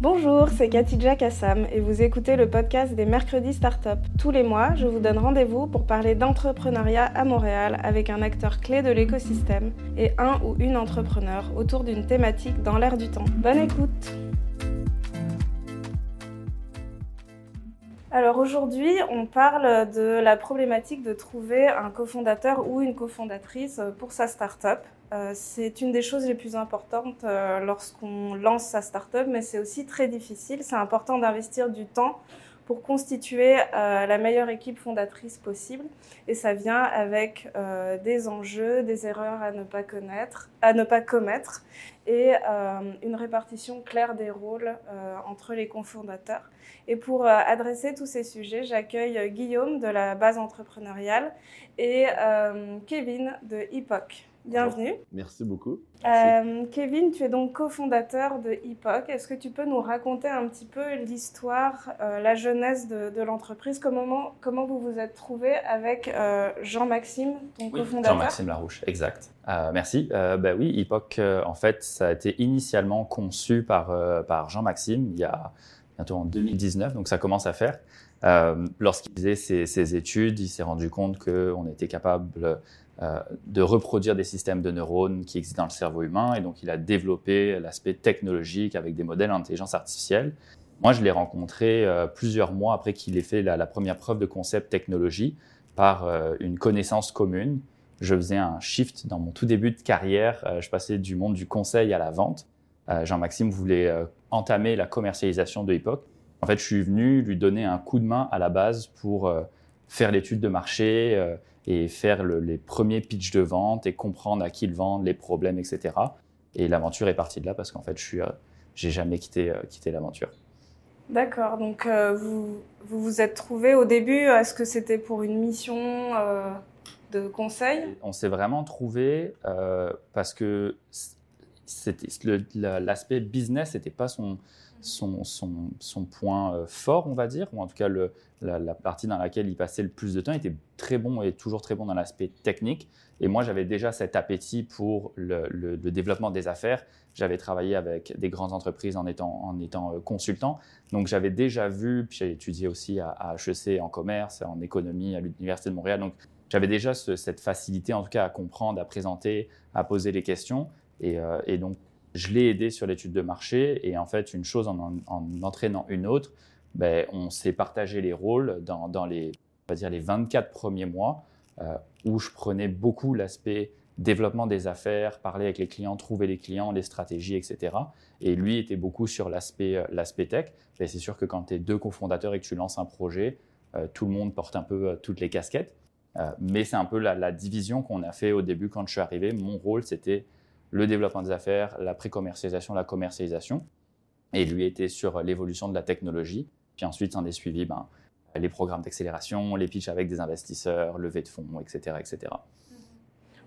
Bonjour, c'est Katidja Kassam et vous écoutez le podcast des Mercredis Startup. Tous les mois, je vous donne rendez-vous pour parler d'entrepreneuriat à Montréal avec un acteur clé de l'écosystème et un ou une entrepreneur autour d'une thématique dans l'air du temps. Bonne écoute Alors aujourd'hui, on parle de la problématique de trouver un cofondateur ou une cofondatrice pour sa startup. Euh, c'est une des choses les plus importantes euh, lorsqu'on lance sa startup, mais c'est aussi très difficile. C'est important d'investir du temps pour constituer euh, la meilleure équipe fondatrice possible. Et ça vient avec des enjeux, des erreurs à ne pas connaître, à ne pas commettre, et une répartition claire des rôles entre les cofondateurs. Et pour adresser tous ces sujets, j'accueille Guillaume de la base entrepreneuriale et Kevin de Epoch. Bienvenue. Merci beaucoup. Euh, Kevin, tu es donc cofondateur de Epoch. Est-ce que tu peux nous raconter un petit peu l'histoire, euh, la jeunesse de, l'entreprise? Comment, comment vous vous êtes trouvé avec euh, Jean-Maxime, ton cofondateur? Jean-Maxime Larouche, exact. Merci. bah oui, Epoch, en fait, ça a été initialement conçu par, par Jean-Maxime il y a bientôt en 2019, donc ça commence à faire. Lorsqu'il faisait ses, ses, études, il s'est rendu compte qu'on était capable euh, de reproduire des systèmes de neurones qui existent dans le cerveau humain. Et donc, il a développé l'aspect technologique avec des modèles d'intelligence artificielle. Moi, je l'ai rencontré euh, plusieurs mois après qu'il ait fait la, première preuve de concept technologie par euh, une connaissance commune. Je faisais un shift dans mon tout début de carrière. je passais du monde du conseil à la vente. Jean-Maxime voulait entamer la commercialisation de l'époque. En fait, je suis venu lui donner un coup de main à la base pour faire l'étude de marché, et faire les premiers pitchs de vente et comprendre à qui le vendre, les problèmes, etc. Et l'aventure est partie de là parce qu'en fait, je suis, euh, j'ai jamais quitté, euh, l'aventure. D'accord. Donc, euh, vous vous êtes trouvé au début, est-ce que c'était pour une mission de conseil On s'est vraiment trouvé parce que l'aspect business n'était pas son, point fort, on va dire, ou en tout cas la, partie dans laquelle il passait le plus de temps, était très bon et toujours très bon dans l'aspect technique. Et moi, j'avais déjà cet appétit pour le, développement des affaires. J'avais travaillé avec des grandes entreprises en étant, euh, consultant. Donc, j'avais déjà vu, puis j'ai étudié aussi à, HEC en commerce, en économie à l'Université de Montréal. J'avais déjà cette facilité, en tout cas, à comprendre, à présenter, à poser les questions. Et, euh, donc, je l'ai aidé sur l'étude de marché. Et en fait, une chose en, en entraînant une autre, ben, on s'est partagé les rôles dans, les, on va dire les 24 premiers mois euh, où je prenais beaucoup l'aspect développement des affaires, parler avec les clients, trouver les clients, les stratégies, etc. Et lui était beaucoup sur l'aspect euh, l'aspect tech. Ben, c'est sûr que quand tu es deux cofondateurs et que tu lances un projet, tout le monde porte un peu toutes les casquettes. Mais c'est un peu la, la division qu'on a fait au début quand je suis arrivé. Mon rôle, c'était le développement des affaires, la pré-commercialisation, la commercialisation. Et lui était sur l'évolution de la technologie. Puis ensuite, s'en est suivi ben, les programmes d'accélération, les pitchs avec des investisseurs, levée de fonds, etc. etc.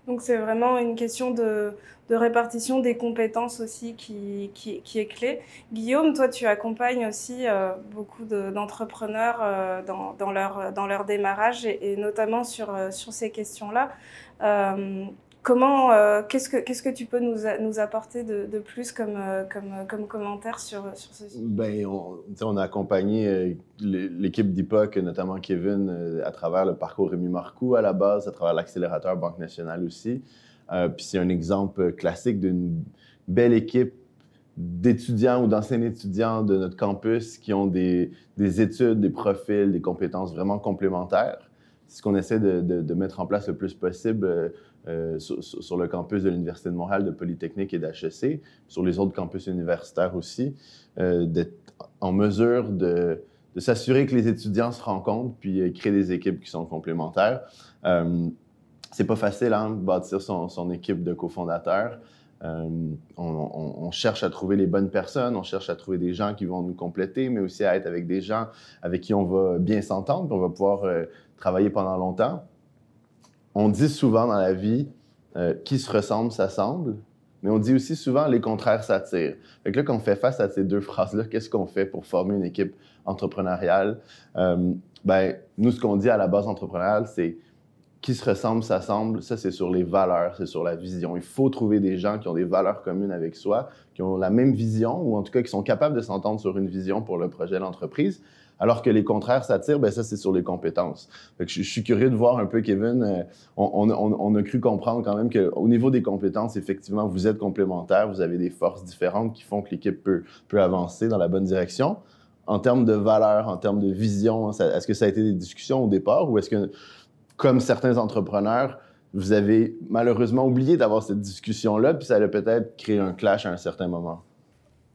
Donc c'est vraiment une question de, répartition des compétences aussi qui, est clé. Guillaume, toi tu accompagnes aussi euh, beaucoup d'entrepreneurs euh, dans, leur, démarrage et, notamment euh, sur ces questions-là. Comment, euh, qu'est-ce que qu'est-ce que tu peux nous, nous apporter de, de plus comme, euh, comme, comme commentaire sur, sur ce sujet? Ben, on, a accompagné euh, l'équipe d'IPOC, notamment Kevin, à travers le parcours Rémi Marcoux à la base, à travers l'accélérateur Banque Nationale aussi. puis c'est un exemple classique d'une belle équipe d'étudiants ou d'anciens étudiants de notre campus qui ont des, des, études, des profils, des compétences vraiment complémentaires. C'est ce qu'on essaie de, de, mettre en place le plus possible euh, sur, le campus de l'Université de Montréal, de Polytechnique et d'HEC, sur les autres campus universitaires aussi, euh, d'être en mesure de, s'assurer que les étudiants se rencontrent puis euh, créer des équipes qui sont complémentaires. c'est pas facile, hein, de bâtir son, équipe de cofondateurs. on, cherche à trouver les bonnes personnes, on cherche à trouver des gens qui vont nous compléter, mais aussi à être avec des gens avec qui on va bien s'entendre, qu'on va pouvoir travailler pendant longtemps on dit souvent dans la vie, euh, qui se ressemble s'assemble, mais on dit aussi souvent les contraires s'attirent. Fait là, quand on fait face à ces deux phrases-là, qu'est-ce qu'on fait pour former une équipe entrepreneuriale? Euh, ben, nous, ce qu'on dit à la base entrepreneuriale, c'est qui se ressemblent s'assemblent. Ça, c'est sur les valeurs, c'est sur la vision. Il faut trouver des gens qui ont des valeurs communes avec soi, qui ont la même vision, ou en tout cas qui sont capables de s'entendre sur une vision pour le projet de l'entreprise. Alors que les contraires s'attirent, ben ça, c'est sur les compétences. je, suis curieux de voir un peu, Kevin. Euh, on, a cru comprendre quand même qu'au niveau des compétences, effectivement, vous êtes complémentaires, vous avez des forces différentes qui font que l'équipe peut, avancer dans la bonne direction. En termes de valeurs, en termes de vision, est-ce que ça a été des discussions au départ ou est-ce que comme certains entrepreneurs, vous avez malheureusement oublié d'avoir cette discussion-là, puis ça a peut-être créé un clash à un certain moment?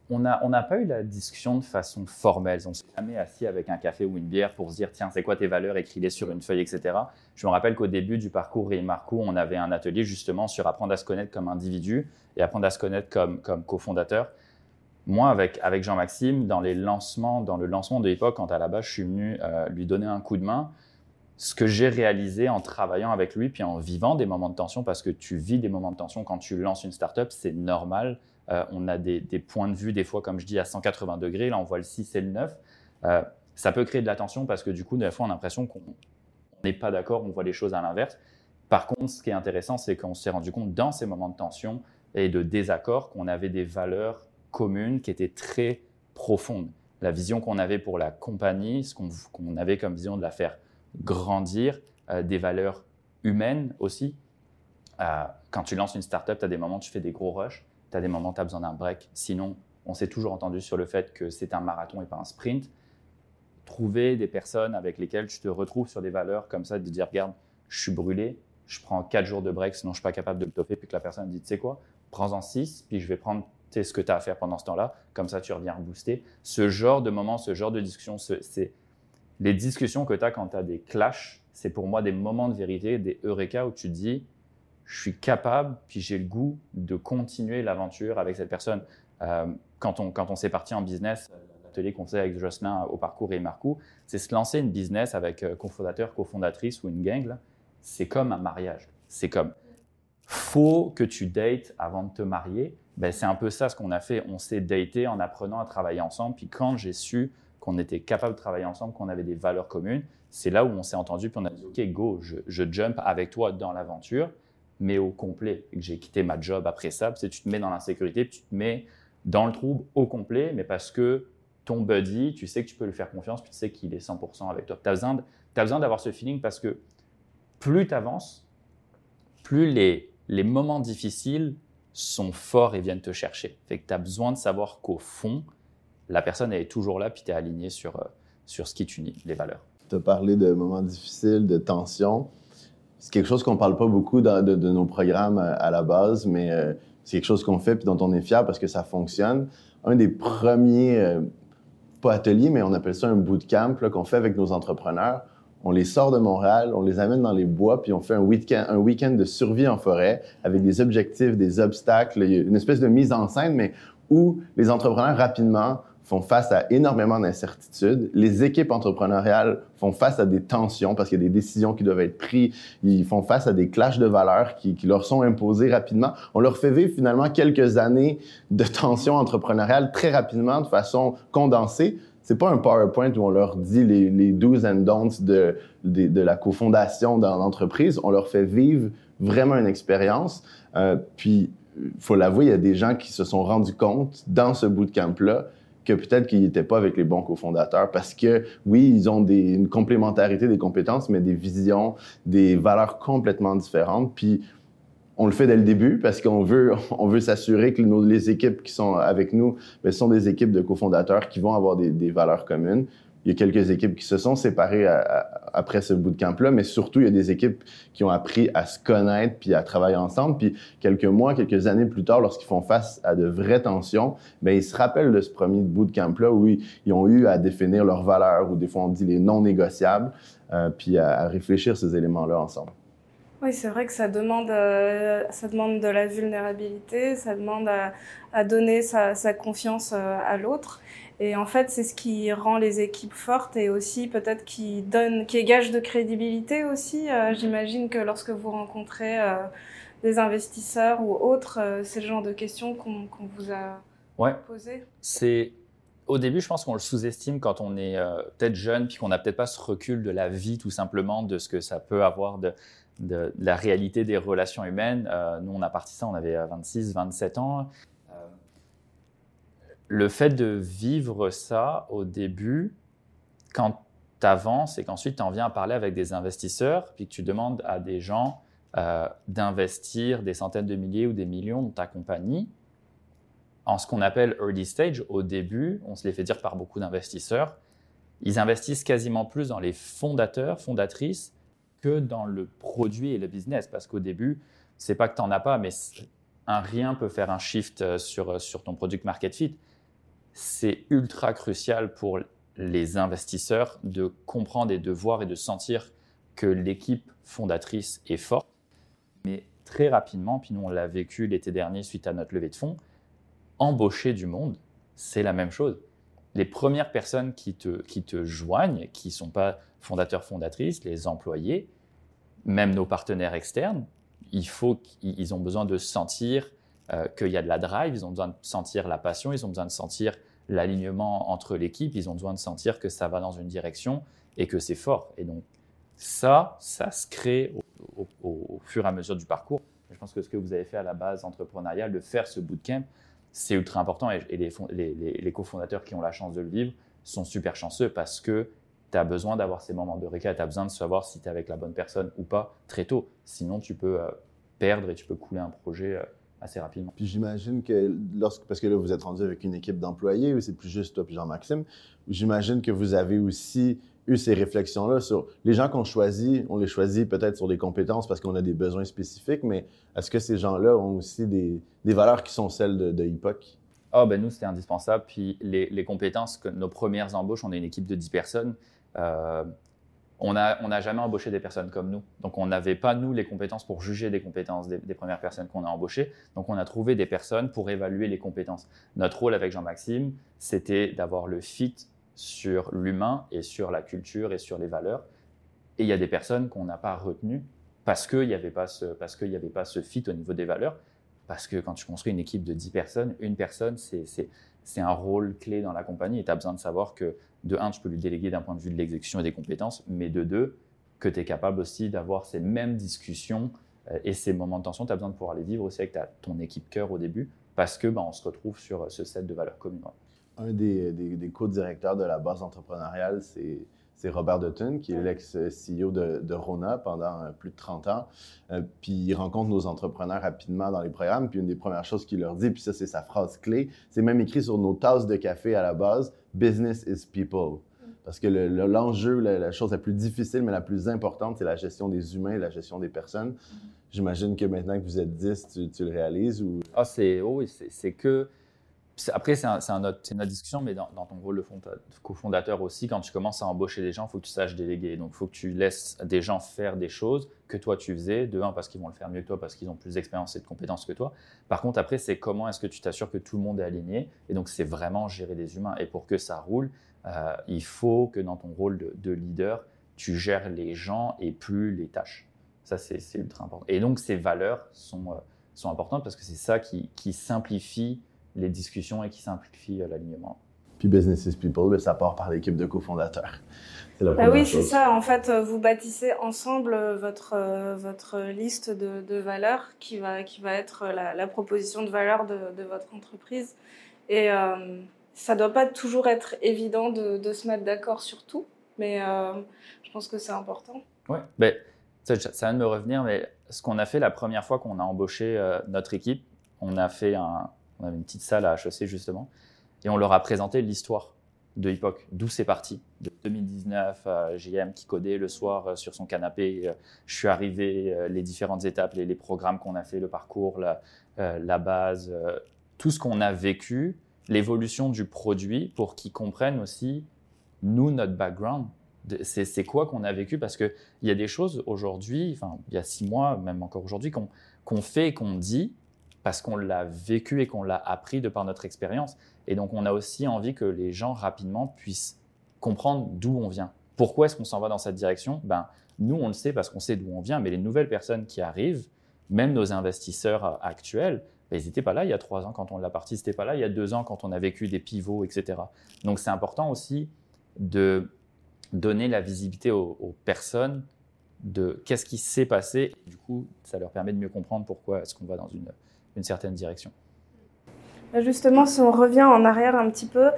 On n'a pas eu la discussion de façon formelle. On s'est jamais assis avec un café ou une bière pour se dire tiens, c'est quoi tes valeurs, écris-les sur une feuille, etc. Je me rappelle qu'au début du parcours Marco, on avait un atelier justement sur apprendre à se connaître comme individu et apprendre à se connaître comme, comme cofondateur. Moi, avec, Jean-Maxime, dans le lancement de l'époque, quand à la base je suis venu euh, lui donner un coup de main, ce que j'ai réalisé en travaillant avec lui, puis en vivant des moments de tension, parce que tu vis des moments de tension quand tu lances une startup, c'est normal. Euh, on a des, points de vue, des fois, comme je dis, à 180 degrés. Là, on voit le 6 et le 9. Euh, ça peut créer de la tension parce que du coup, des fois, on a l'impression qu'on n'est pas d'accord, on voit les choses à l'inverse. Par contre, ce qui est intéressant, c'est qu'on s'est rendu compte dans ces moments de tension et de désaccord qu'on avait des valeurs communes qui étaient très profondes. La vision qu'on avait pour la compagnie, ce qu'on avait comme vision de la faire grandir, euh, des valeurs humaines aussi. Quand tu lances une startup, tu as des moments où tu fais des gros rushs, tu as des moments tu as besoin d'un break. Sinon, on s'est toujours entendu sur le fait que c'est un marathon et pas un sprint. Trouver des personnes avec lesquelles tu te retrouves sur des valeurs comme ça, de dire, regarde, je suis brûlé, je prends 4 jours de break, sinon je ne suis pas capable de le toffer, puis que la personne dit, tu sais quoi, prends-en 6, puis je vais prendre ce que tu as à faire pendant ce temps-là, comme ça tu reviens booster. Ce genre de moment, ce genre de discussion, c'est les discussions que tu as quand tu as des clashs, c'est pour moi des moments de vérité, des eureka où tu dis, je suis capable, puis j'ai le goût de continuer l'aventure avec cette personne. Euh, quand on, quand on s'est parti en business, l'atelier qu'on faisait avec Jocelyn au parcours et Marcou, c'est se lancer une business avec euh, cofondateur, cofondatrice ou une gang. C'est comme un mariage. C'est comme, faut que tu dates avant de te marier. Ben, c'est un peu ça ce qu'on a fait. On s'est daté en apprenant à travailler ensemble. Puis quand j'ai su qu'on était capable de travailler ensemble, qu'on avait des valeurs communes. C'est là où on s'est entendu, puis on a dit, OK, go, je, jump avec toi dans l'aventure, mais au complet. Et que j'ai quitté ma job après ça, puis tu te mets dans l'insécurité, tu te mets dans le trouble au complet, mais parce que ton buddy, tu sais que tu peux lui faire confiance, puis tu sais qu'il est 100% avec toi. Tu as besoin, besoin d'avoir ce feeling parce que plus tu avances, plus les, les moments difficiles sont forts et viennent te chercher. Fait que tu as besoin de savoir qu'au fond, la personne est toujours là, puis tu es aligné sur, euh, sur ce qui t'unit, les valeurs. Tu as parlé de moments difficiles, de tensions. C'est quelque chose qu'on parle pas beaucoup de, nos programmes euh, à la base, mais euh, c'est quelque chose qu'on fait puis dont on est fier parce que ça fonctionne. Un des premiers, pas ateliers, mais on appelle ça un bootcamp qu'on fait avec nos entrepreneurs. On les sort de Montréal, on les amène dans les bois, puis on fait un week-end, un week-end de survie en forêt avec des objectifs, des obstacles, une espèce de mise en scène, mais où les entrepreneurs rapidement font face à énormément d'incertitudes. Les équipes entrepreneuriales font face à des tensions parce qu'il y a des décisions qui doivent être prises. Ils font face à des clashs de valeurs qui, leur sont imposés rapidement. On leur fait vivre finalement quelques années de tensions entrepreneuriales très rapidement, de façon condensée. C'est pas un PowerPoint où on leur dit les, les do's and don'ts de, de, de la cofondation dans l'entreprise. On leur fait vivre vraiment une expérience. Euh, puis, faut l'avouer, il y a des gens qui se sont rendus compte dans ce bootcamp-là que peut-être qu'ils n'étaient pas avec les bons cofondateurs parce que, oui, ils ont des, une complémentarité des compétences, mais des visions, des valeurs complètement différentes. Puis, on le fait dès le début parce qu'on veut, on veut s'assurer que les équipes qui sont avec nous ben, sont des équipes de cofondateurs qui vont avoir des valeurs communes. Il y a quelques équipes qui se sont séparées après ce bout de camp-là, mais surtout, il y a des équipes qui ont appris à se connaître puis à travailler ensemble. Puis quelques mois, quelques années plus tard, lorsqu'ils font face à de vraies tensions, ben ils se rappellent de ce premier bout de camp-là où ils, ont eu à définir leurs valeurs, ou des fois on dit les non négociables, euh, puis à, réfléchir ces éléments-là ensemble. Oui, c'est vrai que ça demande, euh, ça demande de la vulnérabilité, ça demande à, donner sa, sa, confiance euh, à l'autre. Et en fait, c'est ce qui rend les équipes fortes et aussi peut-être qui donne, qui est gage de crédibilité aussi. Euh, j'imagine que lorsque vous rencontrez euh, des investisseurs ou autres, euh, c'est le genre de questions qu'on vous a ouais. posées. C'est au début, je pense qu'on le sous-estime quand on est peut-être jeune, puis qu'on n'a peut-être pas ce recul de la vie, tout simplement, de ce que ça peut avoir de, de, la réalité des relations humaines. Nous, on a parti ça, on avait 26, 27 ans. Le fait de vivre ça au début, quand tu avances et qu'ensuite tu en viens à parler avec des investisseurs, puis que tu demandes à des gens euh, d'investir des centaines de milliers ou des millions dans ta compagnie, en ce qu'on appelle early stage, au début, on se les fait dire par beaucoup d'investisseurs, ils investissent quasiment plus dans les fondateurs, fondatrices, que dans le produit et le business. Parce qu'au début, c'est pas que tu n'en as pas, mais un rien peut faire un shift euh, sur, euh, sur ton product market fit. C'est ultra crucial pour les investisseurs de comprendre et de voir et de sentir que l'équipe fondatrice est forte. Mais très rapidement, puis nous on l'a vécu l'été dernier suite à notre levée de fonds, embaucher du monde, c'est la même chose. Les premières personnes qui te, qui te joignent, qui ne sont pas fondateurs, fondatrices, les employés, même nos partenaires externes, il faut qu'ils ont besoin de sentir euh, qu'il y a de la drive, ils ont besoin de sentir la passion, ils ont besoin de sentir l'alignement entre l'équipe, ils ont besoin de sentir que ça va dans une direction et que c'est fort. Et donc ça, ça se crée au, fur et à mesure du parcours. Je pense que ce que vous avez fait à la base entrepreneuriale, de faire ce bootcamp, c'est ultra important et, les, cofondateurs qui ont la chance de le vivre sont super chanceux parce que tu as besoin d'avoir ces moments de récap, tu as besoin de savoir si tu es avec la bonne personne ou pas très tôt. Sinon, tu peux euh, perdre et tu peux couler un projet euh, assez rapidement. Puis j'imagine que, lorsque, parce que là, vous êtes rendu avec une équipe d'employés, ou c'est plus juste toi puis Jean-Maxime, j'imagine que vous avez aussi eu ces réflexions-là sur les gens qu'on choisit, on les choisit peut-être sur des compétences parce qu'on a des besoins spécifiques, mais est-ce que ces gens-là ont aussi des, des, valeurs qui sont celles de, de HIPOC? Ah, ben nous, c'était indispensable. Puis les, les, compétences, que nos premières embauches, on est une équipe de 10 personnes. Euh, on n'a jamais embauché des personnes comme nous. Donc, on n'avait pas, nous, les compétences pour juger des compétences des, premières personnes qu'on a embauchées. Donc, on a trouvé des personnes pour évaluer les compétences. Notre rôle avec Jean-Maxime, c'était d'avoir le fit sur l'humain et sur la culture et sur les valeurs. Et il y a des personnes qu'on n'a pas retenues parce qu'il n'y avait, pas avait pas ce fit au niveau des valeurs. Parce que quand tu construis une équipe de 10 personnes, une personne, c'est un rôle clé dans la compagnie et tu as besoin de savoir que de un, tu peux lui déléguer d'un point de vue de l'exécution et des compétences, mais de deux, que tu es capable aussi d'avoir ces mêmes discussions euh, et ces moments de tension, tu as besoin de pouvoir les vivre aussi avec ta, ton équipe cœur au début, parce que ben, on se retrouve sur euh, ce set de valeurs communes. Un des, des, co-directeurs de la base entrepreneuriale, c'est c'est Robert Dutton, qui est l'ex-CEO de, Rona pendant euh, plus de 30 ans. puis il rencontre nos entrepreneurs rapidement dans les programmes. Puis une des premières choses qu'il leur dit, puis ça c'est sa phrase clé, c'est même écrit sur nos tasses de café à la base, Business is people. Parce que l'enjeu, la, chose la plus difficile, mais la plus importante, c'est la gestion des humains et la gestion des personnes. J'imagine que maintenant que vous êtes 10, tu, le réalises ou... Ah, c'est... Oh oui, c'est que après, c'est un, discussion, mais dans, ton rôle de cofondateur aussi, quand tu commences à embaucher des gens, il faut que tu saches déléguer. Donc, il faut que tu laisses des gens faire des choses que toi tu faisais. De un, parce qu'ils vont le faire mieux que toi, parce qu'ils ont plus d'expérience et de compétences que toi. Par contre, après, c'est comment est-ce que tu t'assures que tout le monde est aligné. Et donc, c'est vraiment gérer des humains. Et pour que ça roule, euh, il faut que dans ton rôle de, leader, tu gères les gens et plus les tâches. Ça, c'est ultra important. Et donc, ces valeurs sont, euh, importantes parce que c'est ça qui simplifie les discussions et qui simplifie euh, l'alignement. Puis Business is People, ben, ça part par l'équipe de cofondateurs. Bah oui, c'est ça. En fait, euh, vous bâtissez ensemble euh, votre, votre liste de, de, valeurs qui va, qui va être la, proposition de valeur de, de, votre entreprise. Et ça ne doit pas toujours être évident de, de se mettre d'accord sur tout, mais je pense que c'est important. Oui, ben, ça, ça, vient de me revenir, mais ce qu'on a fait la première fois qu'on a embauché notre équipe, on a fait un, on avait une petite salle à HEC justement, et on leur a présenté l'histoire de Hippoc, d'où c'est parti. De 2019, euh, JM qui codait le soir euh, sur son canapé, euh, je suis arrivé, les différentes étapes, les, programmes qu'on a fait, le parcours, la, la base, tout ce qu'on a vécu, l'évolution du produit pour qu'ils comprennent aussi, nous, notre background. C'est quoi qu'on a vécu parce qu'il y a des choses aujourd'hui, enfin, il y a six mois, même encore aujourd'hui, qu'on fait et qu'on dit, parce qu'on l'a vécu et qu'on l'a appris de par notre expérience. Et donc, on a aussi envie que les gens rapidement puissent comprendre d'où on vient. Pourquoi est-ce qu'on s'en va dans cette direction? Ben, Nous, on le sait parce qu'on sait d'où on vient, mais les nouvelles personnes qui arrivent, même nos investisseurs actuels, ben, ils n'étaient pas là il y a trois ans quand on l'a parti, ils n'étaient pas là il y a deux ans quand on a vécu des pivots, etc. Donc, c'est important aussi de donner la visibilité aux, personnes de qu'est-ce qui s'est passé. Du coup, ça leur permet de mieux comprendre pourquoi est-ce qu'on va dans une, une certaine direction. Justement, si on revient en arrière un petit peu,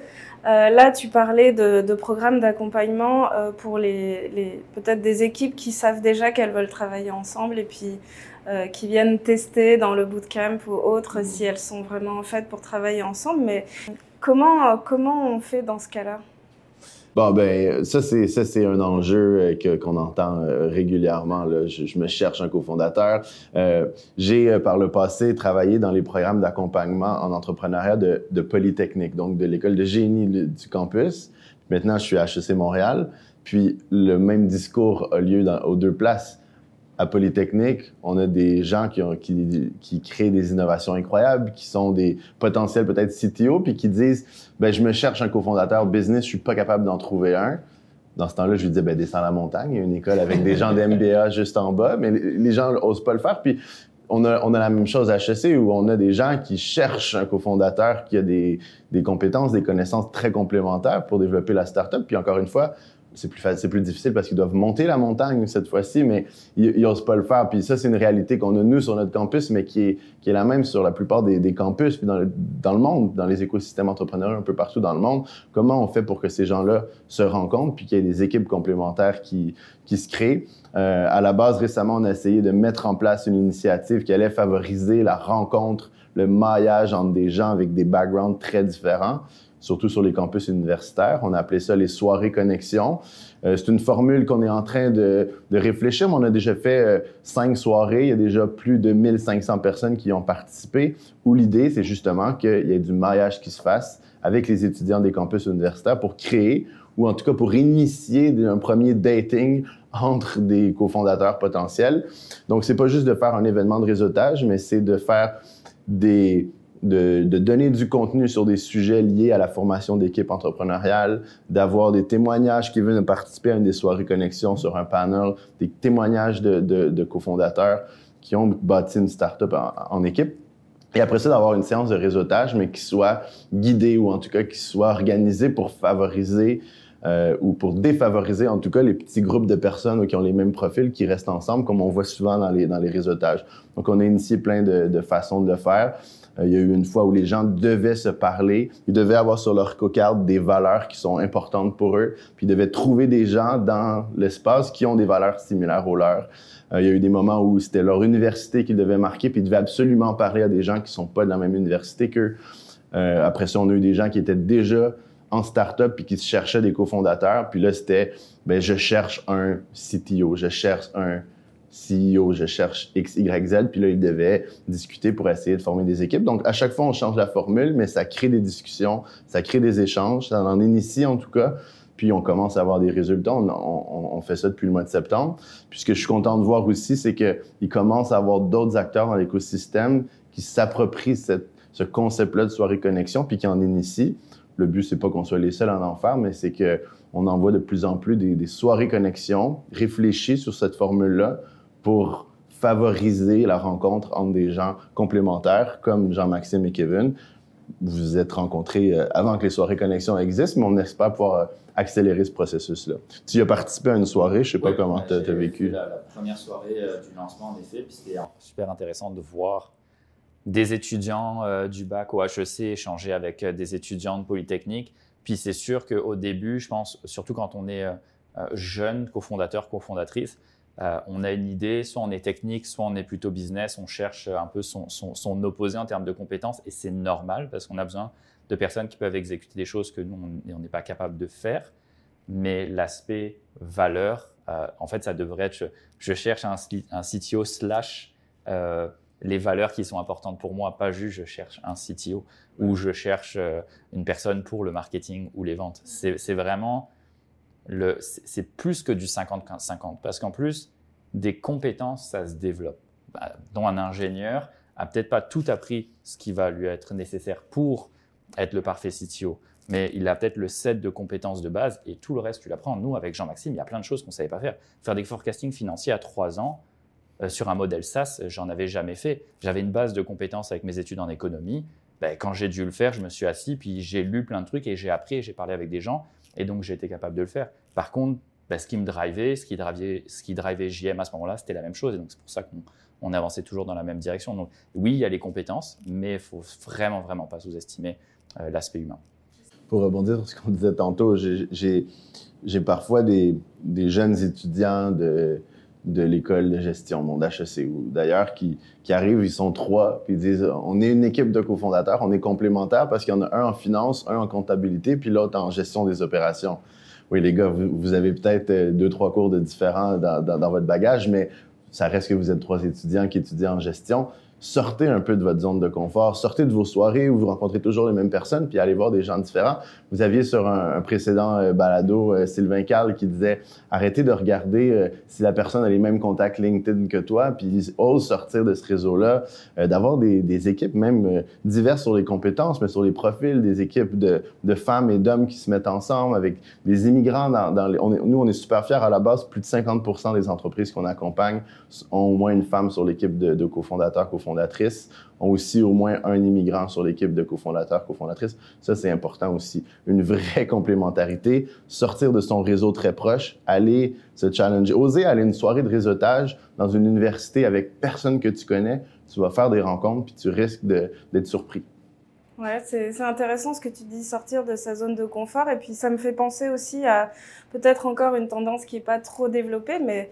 euh, là, tu parlais de, programmes d'accompagnement euh, pour les, peut-être des équipes qui savent déjà qu'elles veulent travailler ensemble et puis euh, qui viennent tester dans le bootcamp ou autre si elles sont vraiment faites pour travailler ensemble. Mais comment, comment on fait dans ce cas-là? Bon, ben, ça, c'est, ça, c'est un enjeu euh, que, qu'on entend euh, régulièrement. Là. Je, me cherche un cofondateur. Euh, j'ai, euh, par le passé, travaillé dans les programmes d'accompagnement en entrepreneuriat de, de Polytechnique, donc de l'école de génie du campus. Maintenant, je suis à HEC Montréal. Puis, le même discours a lieu dans, aux deux places à Polytechnique, on a des gens qui, ont, qui, qui, créent des innovations incroyables, qui sont des potentiels peut-être CTO, puis qui disent, ben je me cherche un cofondateur business, je suis pas capable d'en trouver un. Dans ce temps-là, je lui dis, ben descends la montagne, il y a une école avec des gens d'MBA juste en bas, mais les gens osent pas le faire. Puis on a, on a la même chose à HEC où on a des gens qui cherchent un cofondateur qui a des, des compétences, des connaissances très complémentaires pour développer la startup. Puis encore une fois, c'est plus, plus difficile parce qu'ils doivent monter la montagne cette fois-ci, mais ils n'osent pas le faire. Puis ça, c'est une réalité qu'on a, nous, sur notre campus, mais qui est, qui est la même sur la plupart des, des campus, puis dans le, dans le monde, dans les écosystèmes entrepreneuriaux un peu partout dans le monde. Comment on fait pour que ces gens-là se rencontrent, puis qu'il y ait des équipes complémentaires qui, qui se créent? Euh, à la base, récemment, on a essayé de mettre en place une initiative qui allait favoriser la rencontre, le maillage entre des gens avec des backgrounds très différents surtout sur les campus universitaires. On a appelé ça les soirées connexion. Euh, c'est une formule qu'on est en train de, de, réfléchir, on a déjà fait euh, cinq soirées. Il y a déjà plus de 1500 personnes qui ont participé, où l'idée, c'est justement qu'il y ait du maillage qui se fasse avec les étudiants des campus universitaires pour créer, ou en tout cas pour initier un premier dating entre des cofondateurs potentiels. Donc, c'est pas juste de faire un événement de réseautage, mais c'est de faire des, de, de, donner du contenu sur des sujets liés à la formation d'équipes entrepreneuriales, d'avoir des témoignages qui viennent participer à une des soirées connexion sur un panel, des témoignages de, de, de cofondateurs qui ont bâti une startup en, en équipe. Et après ça, d'avoir une séance de réseautage, mais qui soit guidée ou en tout cas qui soit organisée pour favoriser euh, ou pour défavoriser en tout cas les petits groupes de personnes qui ont les mêmes profils qui restent ensemble, comme on voit souvent dans les, dans les réseautages. Donc, on a initié plein de, de façons de le faire. Euh, il y a eu une fois où les gens devaient se parler, ils devaient avoir sur leur cocarde des valeurs qui sont importantes pour eux, puis ils devaient trouver des gens dans l'espace qui ont des valeurs similaires aux leurs. Euh, il y a eu des moments où c'était leur université qu'ils devaient marquer, puis ils devaient absolument parler à des gens qui sont pas de la même université qu'eux. Euh, après ça, on a eu des gens qui étaient déjà en start-up puis qui cherchaient des cofondateurs. Puis là, c'était, ben, je cherche un CTO, je cherche un CEO, je cherche X, Y, Z, puis là, ils devaient discuter pour essayer de former des équipes. Donc, à chaque fois, on change la formule, mais ça crée des discussions, ça crée des échanges, ça en initie en tout cas, puis on commence à avoir des résultats. On, on, on fait ça depuis le mois de septembre. Puis ce que je suis content de voir aussi, c'est qu'il commence à avoir d'autres acteurs dans l'écosystème qui s'approprient ce concept-là de soirée connexion, puis qui en initient. Le but, c'est pas qu'on soit les seuls à en faire, mais c'est que on envoie de plus en plus des, des soirées connexion réfléchies sur cette formule-là pour favoriser la rencontre entre des gens complémentaires comme Jean-Maxime et Kevin. Vous vous êtes rencontrés euh, avant que les soirées connexion existent, mais on espère pouvoir euh, accélérer ce processus-là. Tu as participé à une soirée, je sais pas comment tu as, vécu. La, la, première soirée euh, du lancement, en effet, puis c'était super intéressant de voir des étudiants du bac au HEC échanger avec des étudiants de Polytechnique. Puis c'est sûr qu'au début, je pense, surtout quand on est jeune, cofondateur, cofondatrice, euh, on a une idée, soit on est technique, soit on est plutôt business, on cherche un peu son, opposé en termes de compétences et c'est normal parce qu'on a besoin de personnes qui peuvent exécuter des choses que nous, on n'est pas capable de faire. Mais l'aspect valeur, euh, en fait, ça devrait être, je, cherche un, un, CTO slash euh, les valeurs qui sont importantes pour moi, pas juste je cherche un CTO ou je cherche une personne pour le marketing ou les ventes. C'est vraiment c'est plus que du 50-50 parce qu'en plus, des compétences, ça se développe. Bah, dont un ingénieur a peut-être pas tout appris ce qui va lui être nécessaire pour être le parfait CTO, mais il a peut-être le set de compétences de base et tout le reste, tu l'apprends. Nous, avec Jean-Maxime, il y a plein de choses qu'on savait pas faire. Faire des forecasting financiers à trois ans euh, sur un modèle SaaS, j'en avais jamais fait. J'avais une base de compétences avec mes études en économie. Ben, quand j'ai dû le faire, je me suis assis, puis j'ai lu plein de trucs et j'ai appris et j'ai parlé avec des gens et donc, j'ai été capable de le faire. Par contre, bah, ce qui me drivait, ce qui drivait, ce qui drivait JM à ce moment-là, c'était la même chose. Et donc, c'est pour ça qu'on on avançait toujours dans la même direction. Donc, oui, il y a les compétences, mais il faut vraiment, vraiment pas sous-estimer euh, l'aspect humain. Pour rebondir sur ce qu'on disait tantôt, j'ai parfois des, des, jeunes étudiants de, de l'école de gestion, mon HEC, ou d'ailleurs, qui, qui, arrivent, ils sont trois, puis ils disent on est une équipe de cofondateurs, on est complémentaires parce qu'il y en a un en finance, un en comptabilité, puis l'autre en gestion des opérations. Oui, les gars, vous, avez peut-être euh, deux, trois cours de différents dans, dans, dans votre bagage, mais ça reste que vous êtes trois étudiants qui étudient en gestion sortez un peu de votre zone de confort, sortez de vos soirées où vous rencontrez toujours les mêmes personnes, puis allez voir des gens différents. Vous aviez sur un, précédent euh, balado euh, Sylvain Carl qui disait arrêtez de regarder euh, si la personne a les mêmes contacts LinkedIn que toi, puis ose sortir de ce réseau-là, d'avoir des, équipes même diverses sur les compétences, mais sur les profils, des équipes de, femmes et d'hommes qui se mettent ensemble avec des immigrants. Nous, on est super fiers à la base. Plus de 50% des entreprises qu'on accompagne ont au moins une femme sur l'équipe de, de cofondateurs, cofondateurs ont aussi au moins un immigrant sur l'équipe de cofondateurs, cofondatrices. Ça, c'est important aussi. Une vraie complémentarité, sortir de son réseau très proche, aller se challenger, oser aller une soirée de réseautage dans une université avec personne que tu connais. Tu vas faire des rencontres puis tu risques d'être surpris. Ouais, c'est intéressant ce que tu dis, sortir de sa zone de confort. Et puis, ça me fait penser aussi à peut-être encore une tendance qui n'est pas trop développée, mais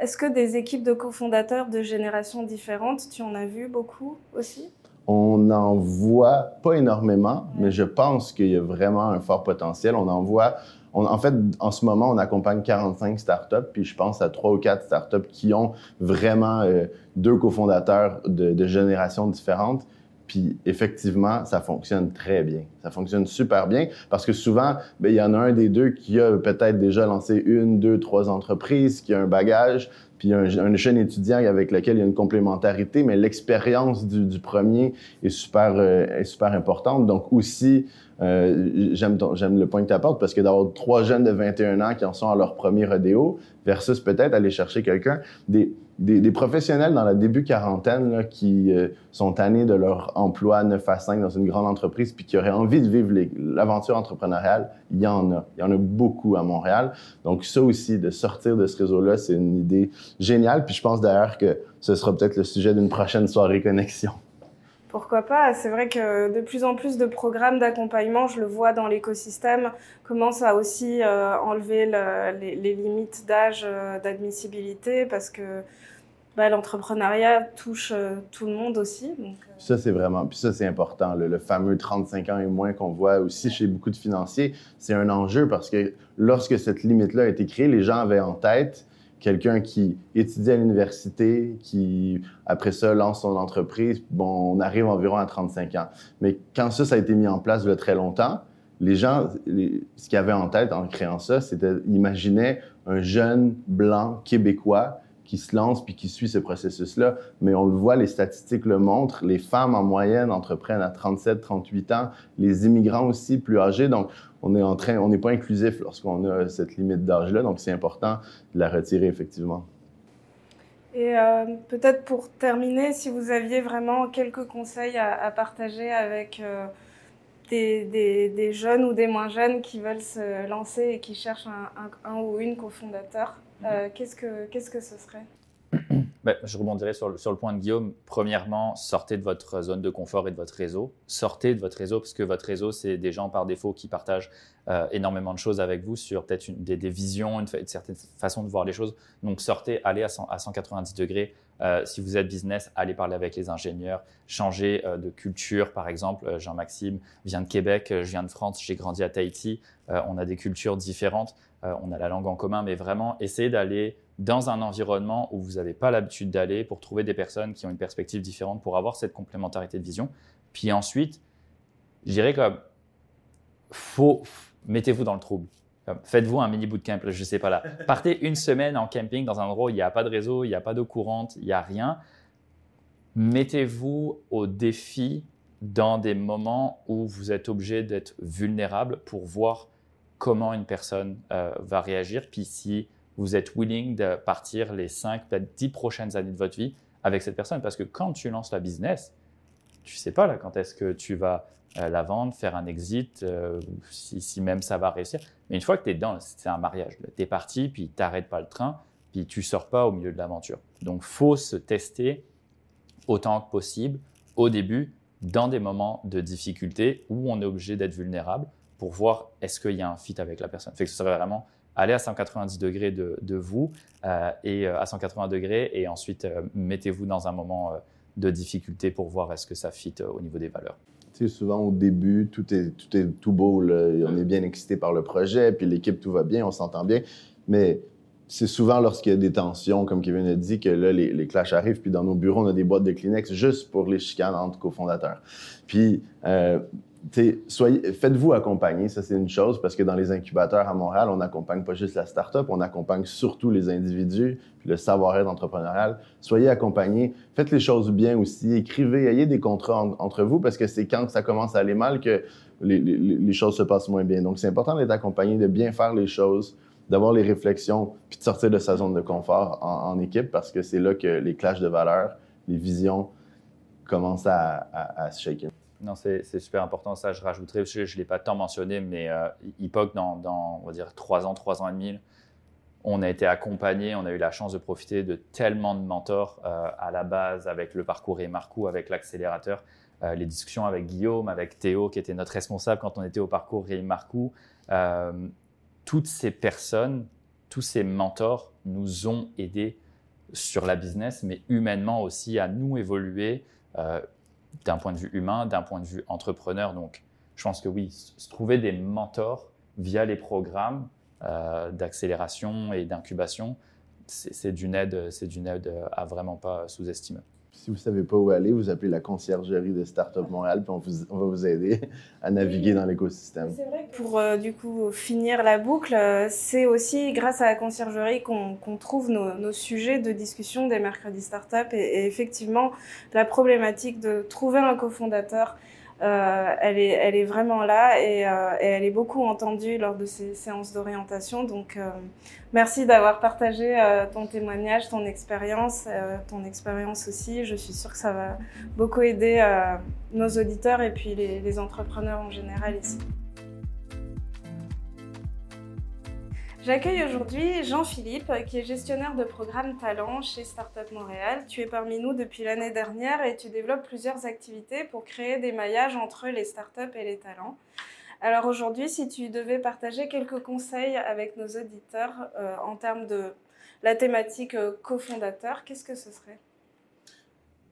est-ce que des équipes de cofondateurs de générations différentes, tu en as vu beaucoup aussi? On en voit pas énormément, mais je pense qu'il y a vraiment un fort potentiel. On en voit. en fait, en ce moment, on accompagne 45 startups, puis je pense à trois ou quatre startups qui ont vraiment euh, deux cofondateurs de, de générations différentes. Puis effectivement, ça fonctionne très bien. Ça fonctionne super bien parce que souvent, ben, il y en a un des deux qui a peut-être déjà lancé une, deux, trois entreprises, qui a un bagage, puis un, un jeune étudiant avec lequel il y a une complémentarité, mais l'expérience du, premier est super, euh, est super importante. Donc aussi, euh, j'aime le point que tu apportes parce que d'avoir trois jeunes de 21 ans qui en sont à leur premier rodéo versus peut-être aller chercher quelqu'un, des des, professionnels dans la début quarantaine qui euh, sont tannés de leur emploi 9 à 5 dans une grande entreprise puis qui auraient envie de vivre l'aventure entrepreneuriale, il y en a. Il y en a beaucoup à Montréal. Donc ça aussi, de sortir de ce réseau-là, c'est une idée géniale. Puis je pense d'ailleurs que ce sera peut-être le sujet d'une prochaine soirée connexion. Pourquoi pas? C'est vrai que de plus en plus de programmes d'accompagnement, je le vois dans l'écosystème, commencent à aussi euh, enlever le, les, les, limites d'âge euh, d'admissibilité parce que bah, l'entrepreneuriat touche euh, tout le monde aussi. Donc, euh. Ça, c'est vraiment, puis ça, c'est important. Le, fameux 35 ans et moins qu'on voit aussi chez beaucoup de financiers, c'est un enjeu parce que lorsque cette limite-là a été créée, les gens avaient en tête quelqu'un qui étudie à l'université, qui, après ça, lance son entreprise. Bon, on arrive environ à 35 ans. Mais quand ça, ça a été mis en place il y a très longtemps, les gens, ce qu'ils avaient en tête en créant ça, c'était, imaginer un jeune blanc québécois qui se lance puis qui suit ce processus-là. Mais on le voit, les statistiques le montrent, les femmes en moyenne entreprennent à 37, 38 ans, les immigrants aussi plus âgés. Donc, on est en train, on n'est pas inclusif lorsqu'on a cette limite d'âge-là. Donc, c'est important de la retirer effectivement. Et euh, peut-être pour terminer, si vous aviez vraiment quelques conseils à, partager avec euh, des, jeunes ou des moins jeunes qui veulent se lancer et qui cherchent un ou une cofondateur, euh, qu'est-ce, que, ce serait ben, Je rebondirai sur le, point de Guillaume. Premièrement, sortez de votre zone de confort et de votre réseau. Sortez de votre réseau parce que votre réseau, c'est des gens par défaut qui partagent euh, énormément de choses avec vous sur peut-être des, visions, une, certaine façon de voir les choses. Donc sortez, allez à, 100, à 190 degrés. Euh, si vous êtes business, allez parler avec les ingénieurs, changez de culture. Par exemple, Jean-Maxime vient de Québec, je viens de France, j'ai grandi à Tahiti. on a des cultures différentes. Euh, on a la langue en commun, mais vraiment essayer d'aller dans un environnement où vous n'avez pas l'habitude d'aller pour trouver des personnes qui ont une perspective différente pour avoir cette complémentarité de vision. Puis ensuite, je dirais que faut, mettez-vous dans le trouble. Faites-vous un mini bootcamp, je sais pas là. Partez une semaine en camping dans un endroit où il n'y a pas de réseau, il n'y a pas d'eau courante, il n'y a rien. Mettez-vous au défi dans des moments où vous êtes obligé d'être vulnérable pour voir comment une personne euh, va réagir, puis si vous êtes willing de partir les 5, peut-être 10 prochaines années de votre vie avec cette personne. Parce que quand tu lances la business, tu sais pas là quand est-ce que tu vas la vendre, faire un exit, si, si, même ça va réussir. Mais une fois que tu es dedans, c'est un mariage. Tu es parti, puis tu pas le train, puis tu sors pas au milieu de l'aventure. Donc, faut se tester autant que possible au début, dans des moments de difficulté où on est obligé d'être vulnérable pour voir est-ce qu'il y a un fit avec la personne. Fait que ce serait vraiment aller à 190 degrés de, vous euh, et euh, à 180 degrés et ensuite euh, mettez-vous dans un moment de difficulté pour voir est-ce que ça fit au niveau des valeurs. Tu sais, souvent au début, tout est tout, est tout beau. On est bien excité par le projet, puis l'équipe, tout va bien, on s'entend bien. Mais c'est souvent lorsqu'il y a des tensions, comme Kevin a dit, que là, les, clashs arrivent. Puis dans nos bureaux, on a des boîtes de Kleenex juste pour les chicanes entre cofondateurs. Puis, faites-vous accompagner, ça c'est une chose, parce que dans les incubateurs à Montréal, on n'accompagne pas juste la start-up, on accompagne surtout les individus, puis le savoir-être entrepreneurial. Soyez accompagnés, faites les choses bien aussi, écrivez, ayez des contrats entre vous, parce que c'est quand ça commence à aller mal que les, choses se passent moins bien. Donc c'est important d'être accompagné, de bien faire les choses d'avoir les réflexions, puis de sortir de sa zone de confort en, équipe, parce que c'est là que les clashs de valeurs, les visions commencent à, se shaker. Non, c'est super important. Ça, je rajouterais, je ne l'ai pas tant mentionné, mais euh, dans, dans, on va dire, trois ans, trois ans et demi, on a été accompagné, on a eu la chance de profiter de tellement de mentors euh, à la base avec le parcours et Marcou, avec l'accélérateur, euh, les discussions avec Guillaume, avec Théo, qui était notre responsable quand on était au parcours et Marcou. Euh, toutes ces personnes, tous ces mentors nous ont aidés sur la business, mais humainement aussi à nous évoluer d'un point de vue humain, d'un point de vue entrepreneur. Donc, je pense que oui, se trouver des mentors via les programmes euh, d'accélération et d'incubation, c'est d'une aide, c'est d'une aide à vraiment pas sous-estimer. Si vous ne savez pas où aller, vous appelez la conciergerie de Startup Montréal, puis on, va vous aider à naviguer dans l'écosystème. C'est vrai que pour euh, du coup finir la boucle, euh, c'est aussi grâce à la conciergerie qu'on trouve nos, sujets de discussion des mercredis Startup. Et, et effectivement, la problématique de trouver un cofondateur euh, elle, est, vraiment là et, euh, et, elle est beaucoup entendue lors de ces séances d'orientation. Donc, euh, merci d'avoir partagé ton témoignage, ton expérience, ton expérience aussi. Je suis sûre que ça va beaucoup aider nos auditeurs et puis les entrepreneurs en général ici. J'accueille aujourd'hui Jean-Philippe, qui est gestionnaire de programme talent chez Startup Montréal. Tu es parmi nous depuis l'année dernière et tu développes plusieurs activités pour créer des maillages entre les startups et les talents. Alors aujourd'hui, si tu devais partager quelques conseils avec nos auditeurs euh, en termes de la thématique euh, cofondateur, qu'est-ce que ce serait?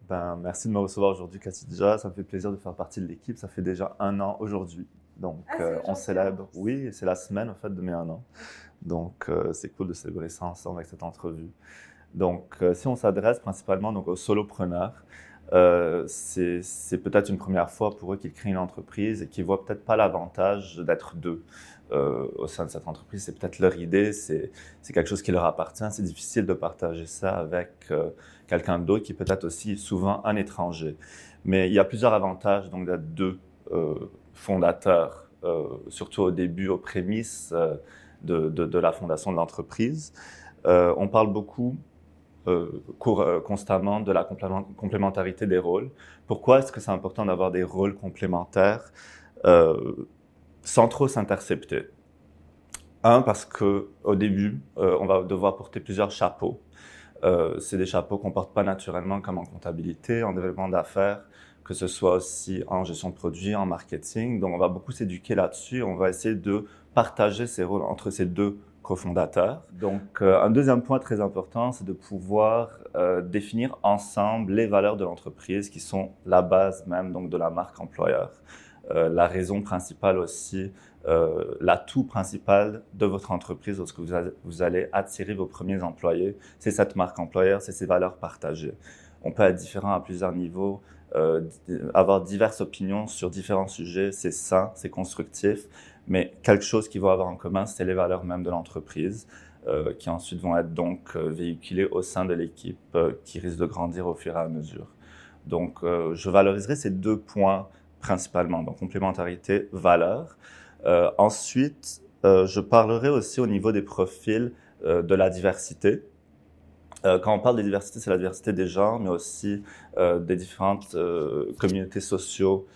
Ben, Merci de me recevoir aujourd'hui, Cathy. Déjà, ça me fait plaisir de faire partie de l'équipe. Ça fait déjà un an aujourd'hui. Donc, ah, euh, on célèbre. Oui, c'est la semaine en fait de mes un an. Donc, euh, c'est cool de célébrer ça ensemble avec cette entrevue. Donc, euh, si on s'adresse principalement donc, aux solopreneurs, euh, c'est peut-être une première fois pour eux qu'ils créent une entreprise et qu'ils voient peut-être pas l'avantage d'être deux au sein de cette entreprise. C'est peut-être leur idée, c'est quelque chose qui leur appartient. C'est difficile de partager ça avec quelqu'un d'autre qui peut être aussi souvent un étranger. Mais il y a plusieurs avantages donc d'être deux fondateurs, surtout au début, aux prémices de, la fondation de l'entreprise. Euh, on parle beaucoup euh, euh, constamment de la complémentarité des rôles. Pourquoi est-ce que c'est important d'avoir des rôles complémentaires sans trop s'intercepter? Un, parce que au début, on va devoir porter plusieurs chapeaux. c'est des chapeaux qu'on porte pas naturellement comme en comptabilité, en développement d'affaires, que ce soit aussi en gestion de produits, en marketing. Donc, on va beaucoup s'éduquer là-dessus. On va essayer de partager ces rôles entre ces deux cofondateurs. Donc, euh, un deuxième point très important, c'est de pouvoir euh, définir ensemble les valeurs de l'entreprise qui sont la base même donc de la marque employeur. Euh, la raison principale aussi, euh, l'atout principal de votre entreprise lorsque vous, vous allez attirer vos premiers employés, c'est cette marque employeur, c'est ces valeurs partagées. On peut être différent à plusieurs niveaux, euh, avoir diverses opinions sur différents sujets, c'est sain, c'est constructif, mais quelque chose qui va avoir en commun, c'est les valeurs même de l'entreprise, euh, qui ensuite vont être donc euh, véhiculées au sein de l'équipe, euh, qui risque de grandir au fur et à mesure. Donc, je valoriserai ces deux points principalement, donc complémentarité, valeur. ensuite, je parlerai aussi au niveau des profils de la diversité. Quand on parle de diversité, c'est la diversité des genres, mais aussi des différentes euh, communautés sociaux,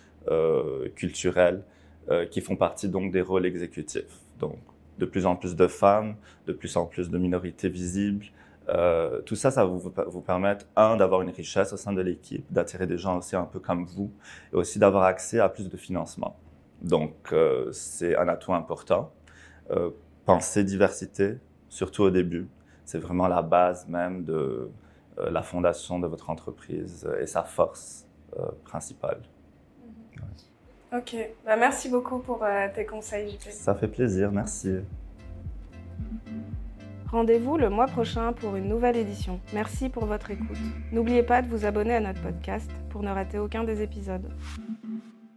euh, qui font partie donc des rôles exécutifs. Donc, de plus en plus de femmes, de plus en plus de minorités visibles. Euh, tout ça, ça va vous, permettre, un, d'avoir une richesse au sein de l'équipe, d'attirer des gens aussi un peu comme vous, et aussi d'avoir accès à plus de financement. Donc, euh, c'est un atout important. Euh, pensez diversité, surtout au début. C'est vraiment la base même de la fondation de votre entreprise et sa force principale. Ok, bah, merci beaucoup pour euh, tes conseils, JP. Ça fait plaisir, merci. Rendez-vous le mois prochain pour une nouvelle édition. Merci pour votre écoute. N'oubliez pas de vous abonner à notre podcast pour ne rater aucun des épisodes.